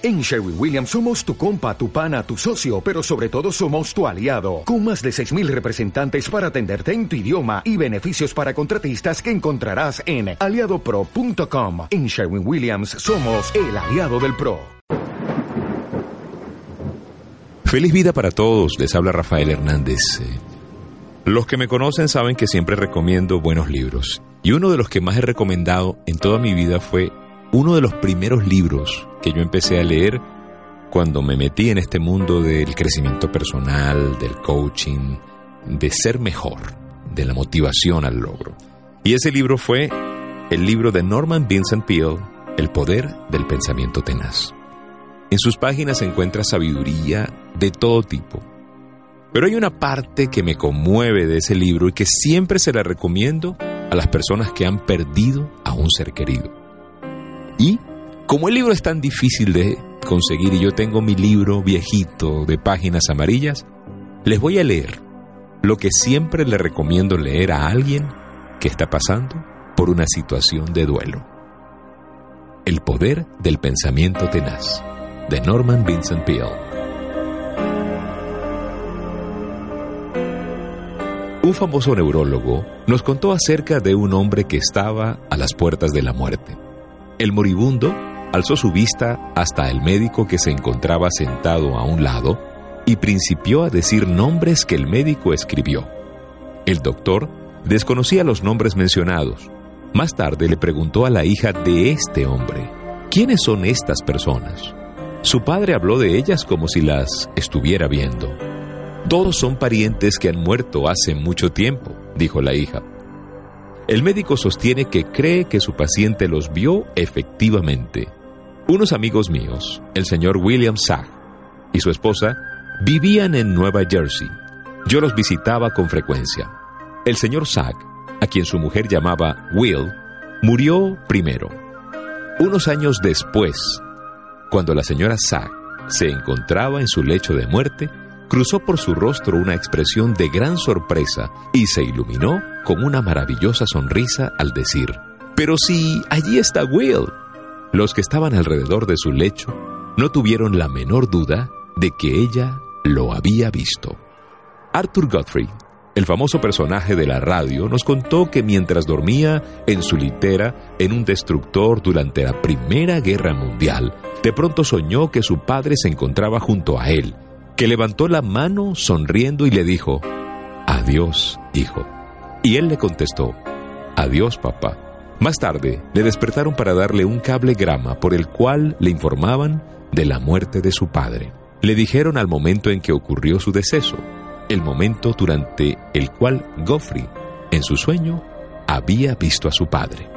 En Sherwin Williams somos tu compa, tu pana, tu socio, pero sobre todo somos tu aliado, con más de 6.000 representantes para atenderte en tu idioma y beneficios para contratistas que encontrarás en aliadopro.com. En Sherwin Williams somos el aliado del PRO. Feliz vida para todos, les habla Rafael Hernández. Los que me conocen saben que siempre recomiendo buenos libros, y uno de los que más he recomendado en toda mi vida fue uno de los primeros libros que yo empecé a leer cuando me metí en este mundo del crecimiento personal, del coaching, de ser mejor, de la motivación al logro. Y ese libro fue el libro de Norman Vincent Peale, El poder del pensamiento tenaz. En sus páginas se encuentra sabiduría de todo tipo. Pero hay una parte que me conmueve de ese libro y que siempre se la recomiendo a las personas que han perdido a un ser querido. Y como el libro es tan difícil de conseguir y yo tengo mi libro viejito de páginas amarillas, les voy a leer lo que siempre le recomiendo leer a alguien que está pasando por una situación de duelo. El poder del pensamiento tenaz, de Norman Vincent Peale. Un famoso neurólogo nos contó acerca de un hombre que estaba a las puertas de la muerte. El moribundo alzó su vista hasta el médico que se encontraba sentado a un lado y principió a decir nombres que el médico escribió. El doctor desconocía los nombres mencionados. Más tarde le preguntó a la hija de este hombre, ¿quiénes son estas personas? Su padre habló de ellas como si las estuviera viendo. Todos son parientes que han muerto hace mucho tiempo, dijo la hija. El médico sostiene que cree que su paciente los vio efectivamente. Unos amigos míos, el señor William Sack y su esposa, vivían en Nueva Jersey. Yo los visitaba con frecuencia. El señor Sack, a quien su mujer llamaba Will, murió primero. Unos años después, cuando la señora Sack se encontraba en su lecho de muerte, cruzó por su rostro una expresión de gran sorpresa y se iluminó con una maravillosa sonrisa al decir, Pero si allí está Will. Los que estaban alrededor de su lecho no tuvieron la menor duda de que ella lo había visto. Arthur Godfrey, el famoso personaje de la radio, nos contó que mientras dormía en su litera en un destructor durante la Primera Guerra Mundial, de pronto soñó que su padre se encontraba junto a él que levantó la mano sonriendo y le dijo, Adiós, hijo. Y él le contestó, Adiós, papá. Más tarde, le despertaron para darle un cable grama por el cual le informaban de la muerte de su padre. Le dijeron al momento en que ocurrió su deceso, el momento durante el cual Goffrey, en su sueño, había visto a su padre.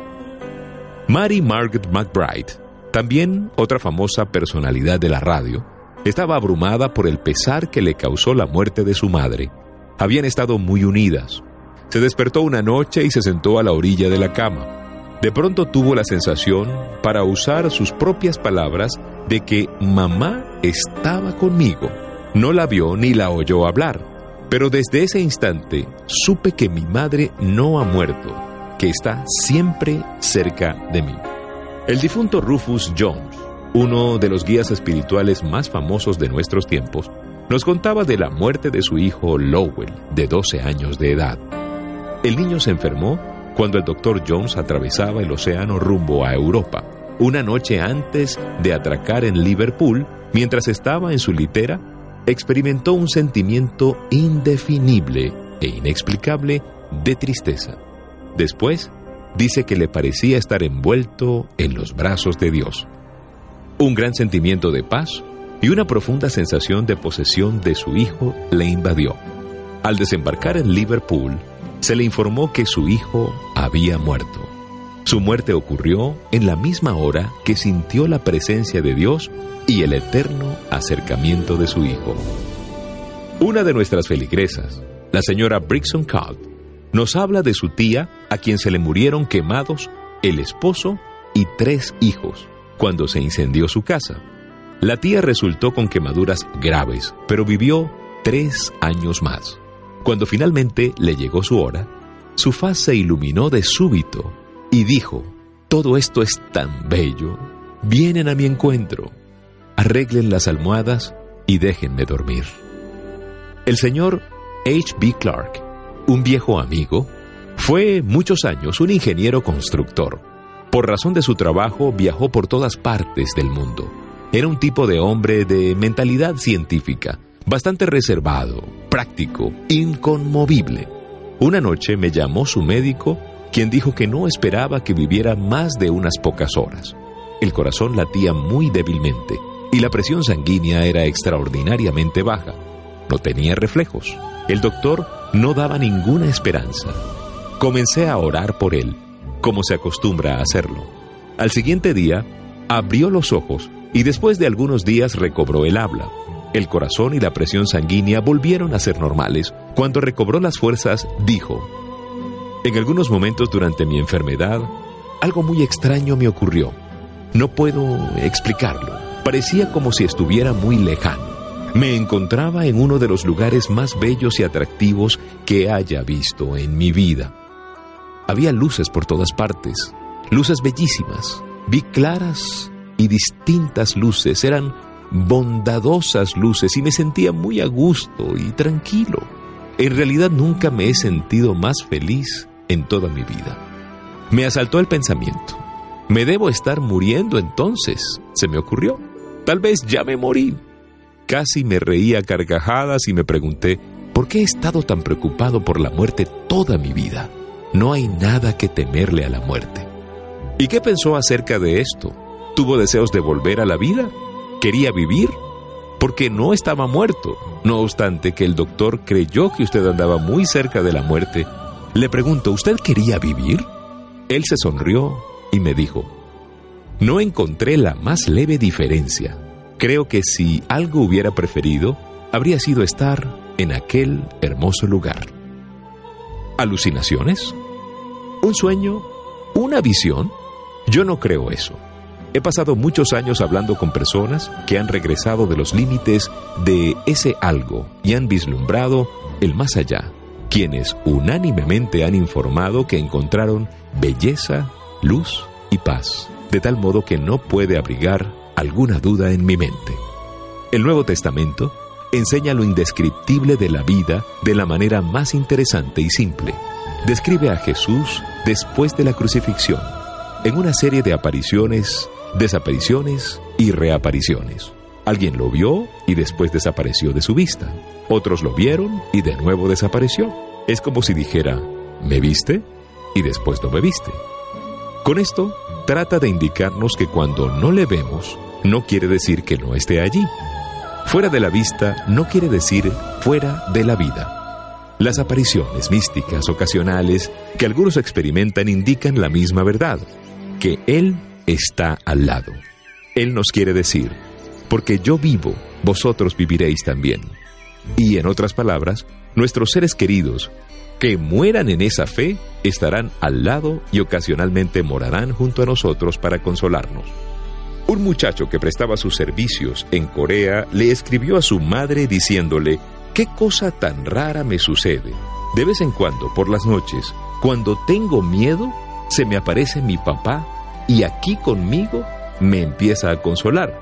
Mary Margaret McBride, también otra famosa personalidad de la radio, estaba abrumada por el pesar que le causó la muerte de su madre. Habían estado muy unidas. Se despertó una noche y se sentó a la orilla de la cama. De pronto tuvo la sensación, para usar sus propias palabras, de que mamá estaba conmigo. No la vio ni la oyó hablar, pero desde ese instante supe que mi madre no ha muerto, que está siempre cerca de mí. El difunto Rufus Jones uno de los guías espirituales más famosos de nuestros tiempos, nos contaba de la muerte de su hijo Lowell, de 12 años de edad. El niño se enfermó cuando el doctor Jones atravesaba el océano rumbo a Europa. Una noche antes de atracar en Liverpool, mientras estaba en su litera, experimentó un sentimiento indefinible e inexplicable de tristeza. Después, dice que le parecía estar envuelto en los brazos de Dios. Un gran sentimiento de paz y una profunda sensación de posesión de su hijo le invadió. Al desembarcar en Liverpool, se le informó que su hijo había muerto. Su muerte ocurrió en la misma hora que sintió la presencia de Dios y el eterno acercamiento de su hijo. Una de nuestras feligresas, la señora Brixton Cobb, nos habla de su tía a quien se le murieron quemados el esposo y tres hijos cuando se incendió su casa. La tía resultó con quemaduras graves, pero vivió tres años más. Cuando finalmente le llegó su hora, su faz se iluminó de súbito y dijo, todo esto es tan bello, vienen a mi encuentro. arreglen las almohadas y déjenme dormir. El señor H. B. Clark, un viejo amigo, fue muchos años un ingeniero constructor. Por razón de su trabajo viajó por todas partes del mundo. Era un tipo de hombre de mentalidad científica, bastante reservado, práctico, inconmovible. Una noche me llamó su médico, quien dijo que no esperaba que viviera más de unas pocas horas. El corazón latía muy débilmente y la presión sanguínea era extraordinariamente baja. No tenía reflejos. El doctor no daba ninguna esperanza. Comencé a orar por él, como se acostumbra a hacerlo. Al siguiente día, abrió los ojos y después de algunos días recobró el habla. El corazón y la presión sanguínea volvieron a ser normales. Cuando recobró las fuerzas, dijo, En algunos momentos durante mi enfermedad, algo muy extraño me ocurrió. No puedo explicarlo. Parecía como si estuviera muy lejano. Me encontraba en uno de los lugares más bellos y atractivos que haya visto en mi vida. Había luces por todas partes, luces bellísimas. Vi claras y distintas luces, eran bondadosas luces y me sentía muy a gusto y tranquilo. En realidad nunca me he sentido más feliz en toda mi vida. Me asaltó el pensamiento. ¿Me debo estar muriendo entonces? Se me ocurrió. Tal vez ya me morí. Casi me reía a carcajadas y me pregunté, ¿por qué he estado tan preocupado por la muerte toda mi vida? No hay nada que temerle a la muerte. ¿Y qué pensó acerca de esto? ¿Tuvo deseos de volver a la vida? quería vivir porque no estaba muerto. No obstante que el doctor creyó que usted andaba muy cerca de la muerte, le pregunto, ¿usted quería vivir? Él se sonrió y me dijo, no encontré la más leve diferencia. Creo que si algo hubiera preferido, habría sido estar en aquel hermoso lugar. ¿Alucinaciones? ¿Un sueño? ¿Una visión? Yo no creo eso. He pasado muchos años hablando con personas que han regresado de los límites de ese algo y han vislumbrado el más allá, quienes unánimemente han informado que encontraron belleza, luz y paz, de tal modo que no puede abrigar alguna duda en mi mente. El Nuevo Testamento enseña lo indescriptible de la vida de la manera más interesante y simple. Describe a Jesús después de la crucifixión, en una serie de apariciones desapariciones y reapariciones. Alguien lo vio y después desapareció de su vista. Otros lo vieron y de nuevo desapareció. Es como si dijera, ¿me viste? Y después no me viste. Con esto, trata de indicarnos que cuando no le vemos, no quiere decir que no esté allí. Fuera de la vista no quiere decir fuera de la vida. Las apariciones místicas ocasionales que algunos experimentan indican la misma verdad, que Él está al lado. Él nos quiere decir, porque yo vivo, vosotros viviréis también. Y en otras palabras, nuestros seres queridos que mueran en esa fe estarán al lado y ocasionalmente morarán junto a nosotros para consolarnos. Un muchacho que prestaba sus servicios en Corea le escribió a su madre diciéndole, ¿qué cosa tan rara me sucede? De vez en cuando, por las noches, cuando tengo miedo, se me aparece mi papá y aquí conmigo me empieza a consolar.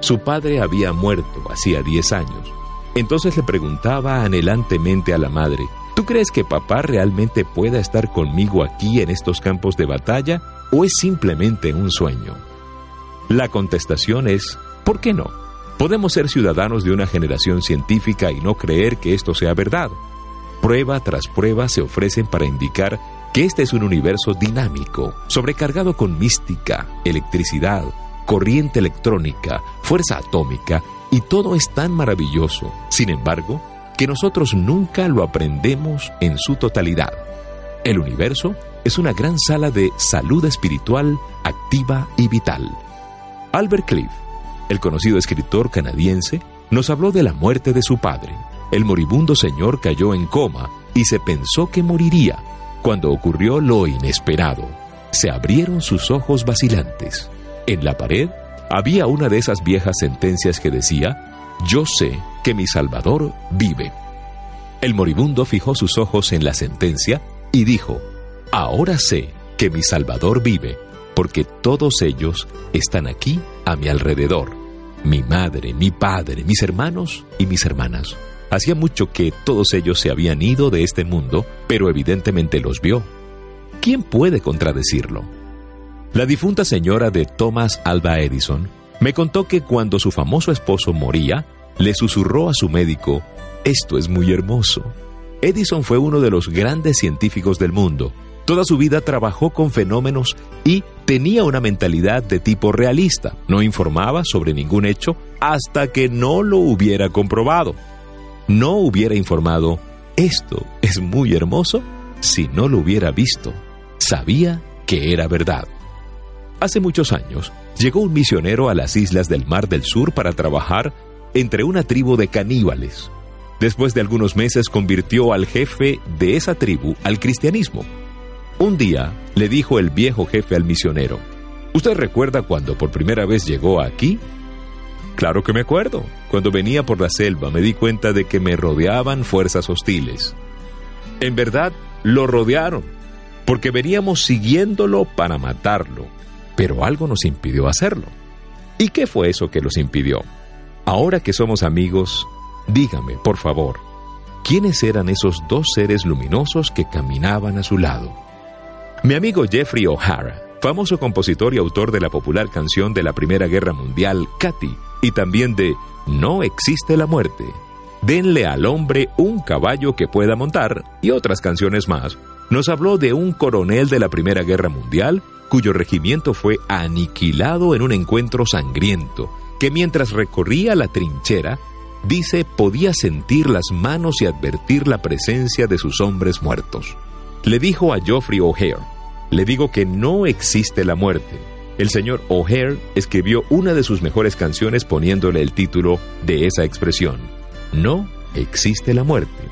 Su padre había muerto hacía 10 años. Entonces le preguntaba anhelantemente a la madre, ¿tú crees que papá realmente pueda estar conmigo aquí en estos campos de batalla o es simplemente un sueño? La contestación es, ¿por qué no? Podemos ser ciudadanos de una generación científica y no creer que esto sea verdad. Prueba tras prueba se ofrecen para indicar que este es un universo dinámico, sobrecargado con mística, electricidad, corriente electrónica, fuerza atómica, y todo es tan maravilloso, sin embargo, que nosotros nunca lo aprendemos en su totalidad. El universo es una gran sala de salud espiritual activa y vital. Albert Cliff, el conocido escritor canadiense, nos habló de la muerte de su padre. El moribundo señor cayó en coma y se pensó que moriría, cuando ocurrió lo inesperado, se abrieron sus ojos vacilantes. En la pared había una de esas viejas sentencias que decía, Yo sé que mi Salvador vive. El moribundo fijó sus ojos en la sentencia y dijo, Ahora sé que mi Salvador vive, porque todos ellos están aquí a mi alrededor. mi madre, mi padre, mis hermanos y mis hermanas. Hacía mucho que todos ellos se habían ido de este mundo, pero evidentemente los vio. ¿Quién puede contradecirlo? La difunta señora de Thomas Alba Edison me contó que cuando su famoso esposo moría, le susurró a su médico, esto es muy hermoso. Edison fue uno de los grandes científicos del mundo. Toda su vida trabajó con fenómenos y tenía una mentalidad de tipo realista. No informaba sobre ningún hecho hasta que no lo hubiera comprobado. No hubiera informado, esto es muy hermoso, si no lo hubiera visto. Sabía que era verdad. Hace muchos años, llegó un misionero a las islas del Mar del Sur para trabajar entre una tribu de caníbales. Después de algunos meses convirtió al jefe de esa tribu al cristianismo. Un día le dijo el viejo jefe al misionero, ¿Usted recuerda cuando por primera vez llegó aquí? Claro que me acuerdo. Cuando venía por la selva me di cuenta de que me rodeaban fuerzas hostiles. En verdad, lo rodearon, porque veníamos siguiéndolo para matarlo, pero algo nos impidió hacerlo. ¿Y qué fue eso que los impidió? Ahora que somos amigos, dígame, por favor, ¿quiénes eran esos dos seres luminosos que caminaban a su lado? Mi amigo Jeffrey O'Hara, famoso compositor y autor de la popular canción de la Primera Guerra Mundial, Katy, y también de No existe la muerte, Denle al hombre un caballo que pueda montar y otras canciones más, nos habló de un coronel de la Primera Guerra Mundial cuyo regimiento fue aniquilado en un encuentro sangriento que mientras recorría la trinchera, dice podía sentir las manos y advertir la presencia de sus hombres muertos. Le dijo a Geoffrey O'Hare, le digo que no existe la muerte. El señor O'Hare escribió una de sus mejores canciones poniéndole el título de esa expresión, No existe la muerte.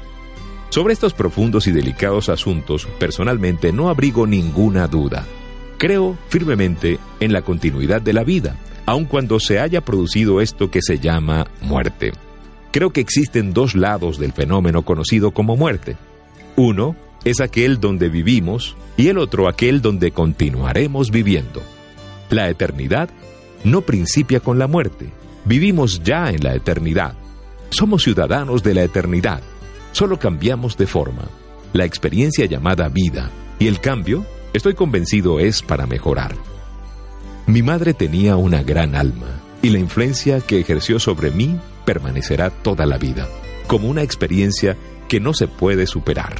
Sobre estos profundos y delicados asuntos, personalmente no abrigo ninguna duda. Creo firmemente en la continuidad de la vida aun cuando se haya producido esto que se llama muerte. Creo que existen dos lados del fenómeno conocido como muerte. Uno es aquel donde vivimos y el otro aquel donde continuaremos viviendo. La eternidad no principia con la muerte. Vivimos ya en la eternidad. Somos ciudadanos de la eternidad. Solo cambiamos de forma. La experiencia llamada vida y el cambio, estoy convencido, es para mejorar. Mi madre tenía una gran alma y la influencia que ejerció sobre mí permanecerá toda la vida, como una experiencia que no se puede superar.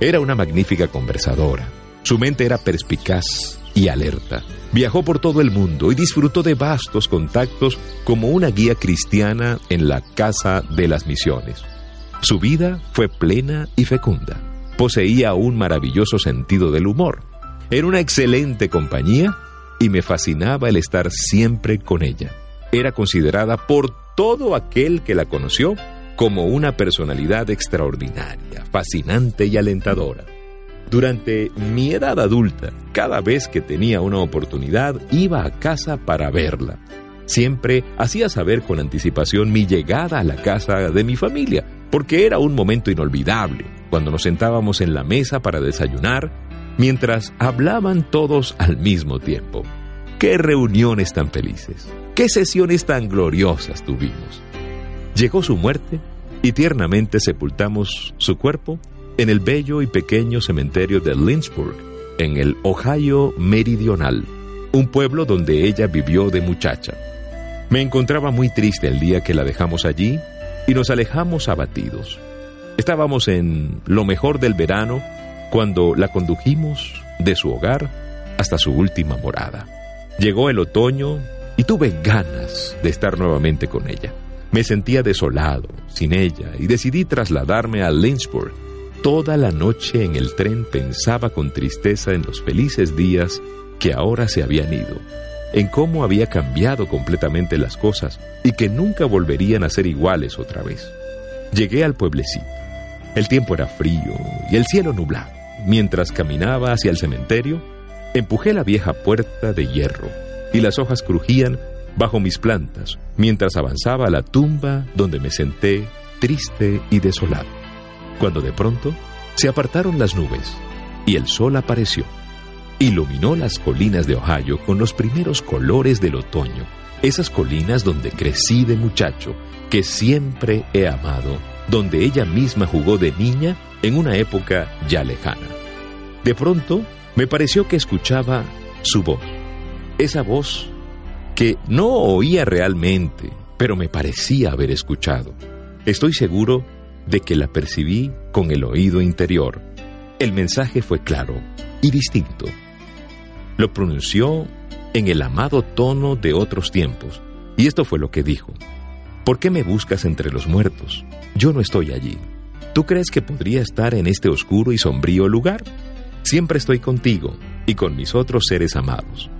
Era una magnífica conversadora. Su mente era perspicaz y alerta. Viajó por todo el mundo y disfrutó de vastos contactos como una guía cristiana en la Casa de las Misiones. Su vida fue plena y fecunda. Poseía un maravilloso sentido del humor. Era una excelente compañía y me fascinaba el estar siempre con ella. Era considerada por todo aquel que la conoció como una personalidad extraordinaria, fascinante y alentadora. Durante mi edad adulta, cada vez que tenía una oportunidad, iba a casa para verla. Siempre hacía saber con anticipación mi llegada a la casa de mi familia, porque era un momento inolvidable, cuando nos sentábamos en la mesa para desayunar mientras hablaban todos al mismo tiempo. ¡Qué reuniones tan felices! ¡Qué sesiones tan gloriosas tuvimos! Llegó su muerte y tiernamente sepultamos su cuerpo en el bello y pequeño cementerio de Lynchburg, en el Ohio Meridional, un pueblo donde ella vivió de muchacha. Me encontraba muy triste el día que la dejamos allí y nos alejamos abatidos. Estábamos en lo mejor del verano cuando la condujimos de su hogar hasta su última morada. Llegó el otoño y tuve ganas de estar nuevamente con ella. Me sentía desolado, sin ella, y decidí trasladarme a Lynchburg. Toda la noche en el tren pensaba con tristeza en los felices días que ahora se habían ido, en cómo había cambiado completamente las cosas y que nunca volverían a ser iguales otra vez. Llegué al pueblecito. El tiempo era frío y el cielo nublado. Mientras caminaba hacia el cementerio, empujé la vieja puerta de hierro y las hojas crujían bajo mis plantas mientras avanzaba a la tumba donde me senté triste y desolado. Cuando de pronto se apartaron las nubes y el sol apareció. iluminó las colinas de Ohio con los primeros colores del otoño, esas colinas donde crecí de muchacho, que siempre he amado, donde ella misma jugó de niña en una época ya lejana. De pronto, me pareció que escuchaba su voz, esa voz que no oía realmente, pero me parecía haber escuchado. Estoy seguro de que la percibí con el oído interior. El mensaje fue claro y distinto. Lo pronunció en el amado tono de otros tiempos, y esto fue lo que dijo. ¿Por qué me buscas entre los muertos? Yo no estoy allí. ¿Tú crees que podría estar en este oscuro y sombrío lugar? Siempre estoy contigo y con mis otros seres amados.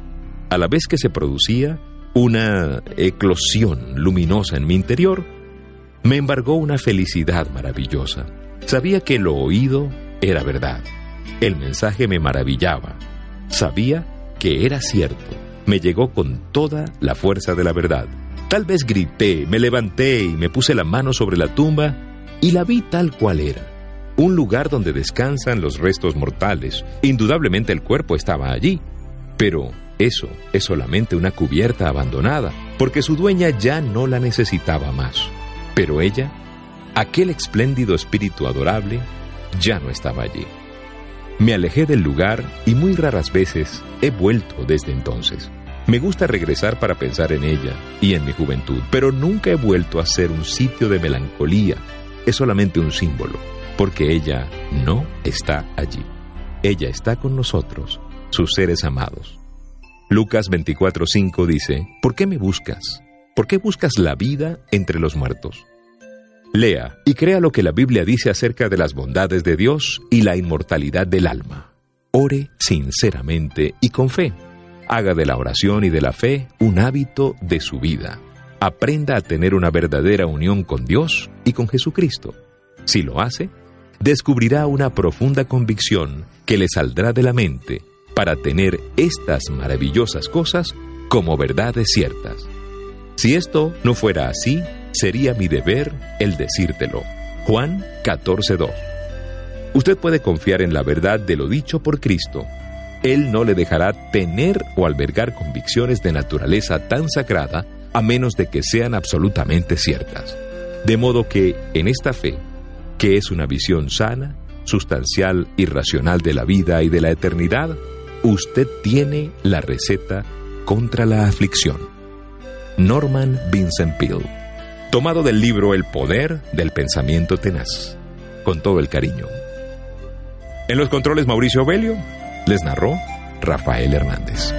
A la vez que se producía una eclosión luminosa en mi interior, me embargó una felicidad maravillosa. Sabía que lo oído era verdad. El mensaje me maravillaba. Sabía que era cierto. Me llegó con toda la fuerza de la verdad. Tal vez grité, me levanté y me puse la mano sobre la tumba y la vi tal cual era. Un lugar donde descansan los restos mortales. Indudablemente el cuerpo estaba allí. Pero eso es solamente una cubierta abandonada, porque su dueña ya no la necesitaba más. Pero ella, aquel espléndido espíritu adorable, ya no estaba allí. Me alejé del lugar y muy raras veces he vuelto desde entonces. Me gusta regresar para pensar en ella y en mi juventud, pero nunca he vuelto a ser un sitio de melancolía. Es solamente un símbolo, porque ella no está allí. Ella está con nosotros, sus seres amados. Lucas 24:5 dice, ¿por qué me buscas? ¿Por qué buscas la vida entre los muertos? Lea y crea lo que la Biblia dice acerca de las bondades de Dios y la inmortalidad del alma. Ore sinceramente y con fe. Haga de la oración y de la fe un hábito de su vida. Aprenda a tener una verdadera unión con Dios y con Jesucristo. Si lo hace, descubrirá una profunda convicción que le saldrá de la mente para tener estas maravillosas cosas como verdades ciertas. Si esto no fuera así, sería mi deber el decírtelo. Juan 14:2. Usted puede confiar en la verdad de lo dicho por Cristo. Él no le dejará tener o albergar convicciones de naturaleza tan sagrada a menos de que sean absolutamente ciertas. De modo que, en esta fe, que es una visión sana, sustancial y racional de la vida y de la eternidad, usted tiene la receta contra la aflicción. Norman Vincent Peale. Tomado del libro El poder del pensamiento tenaz. Con todo el cariño. En los controles Mauricio Belio les narró Rafael Hernández.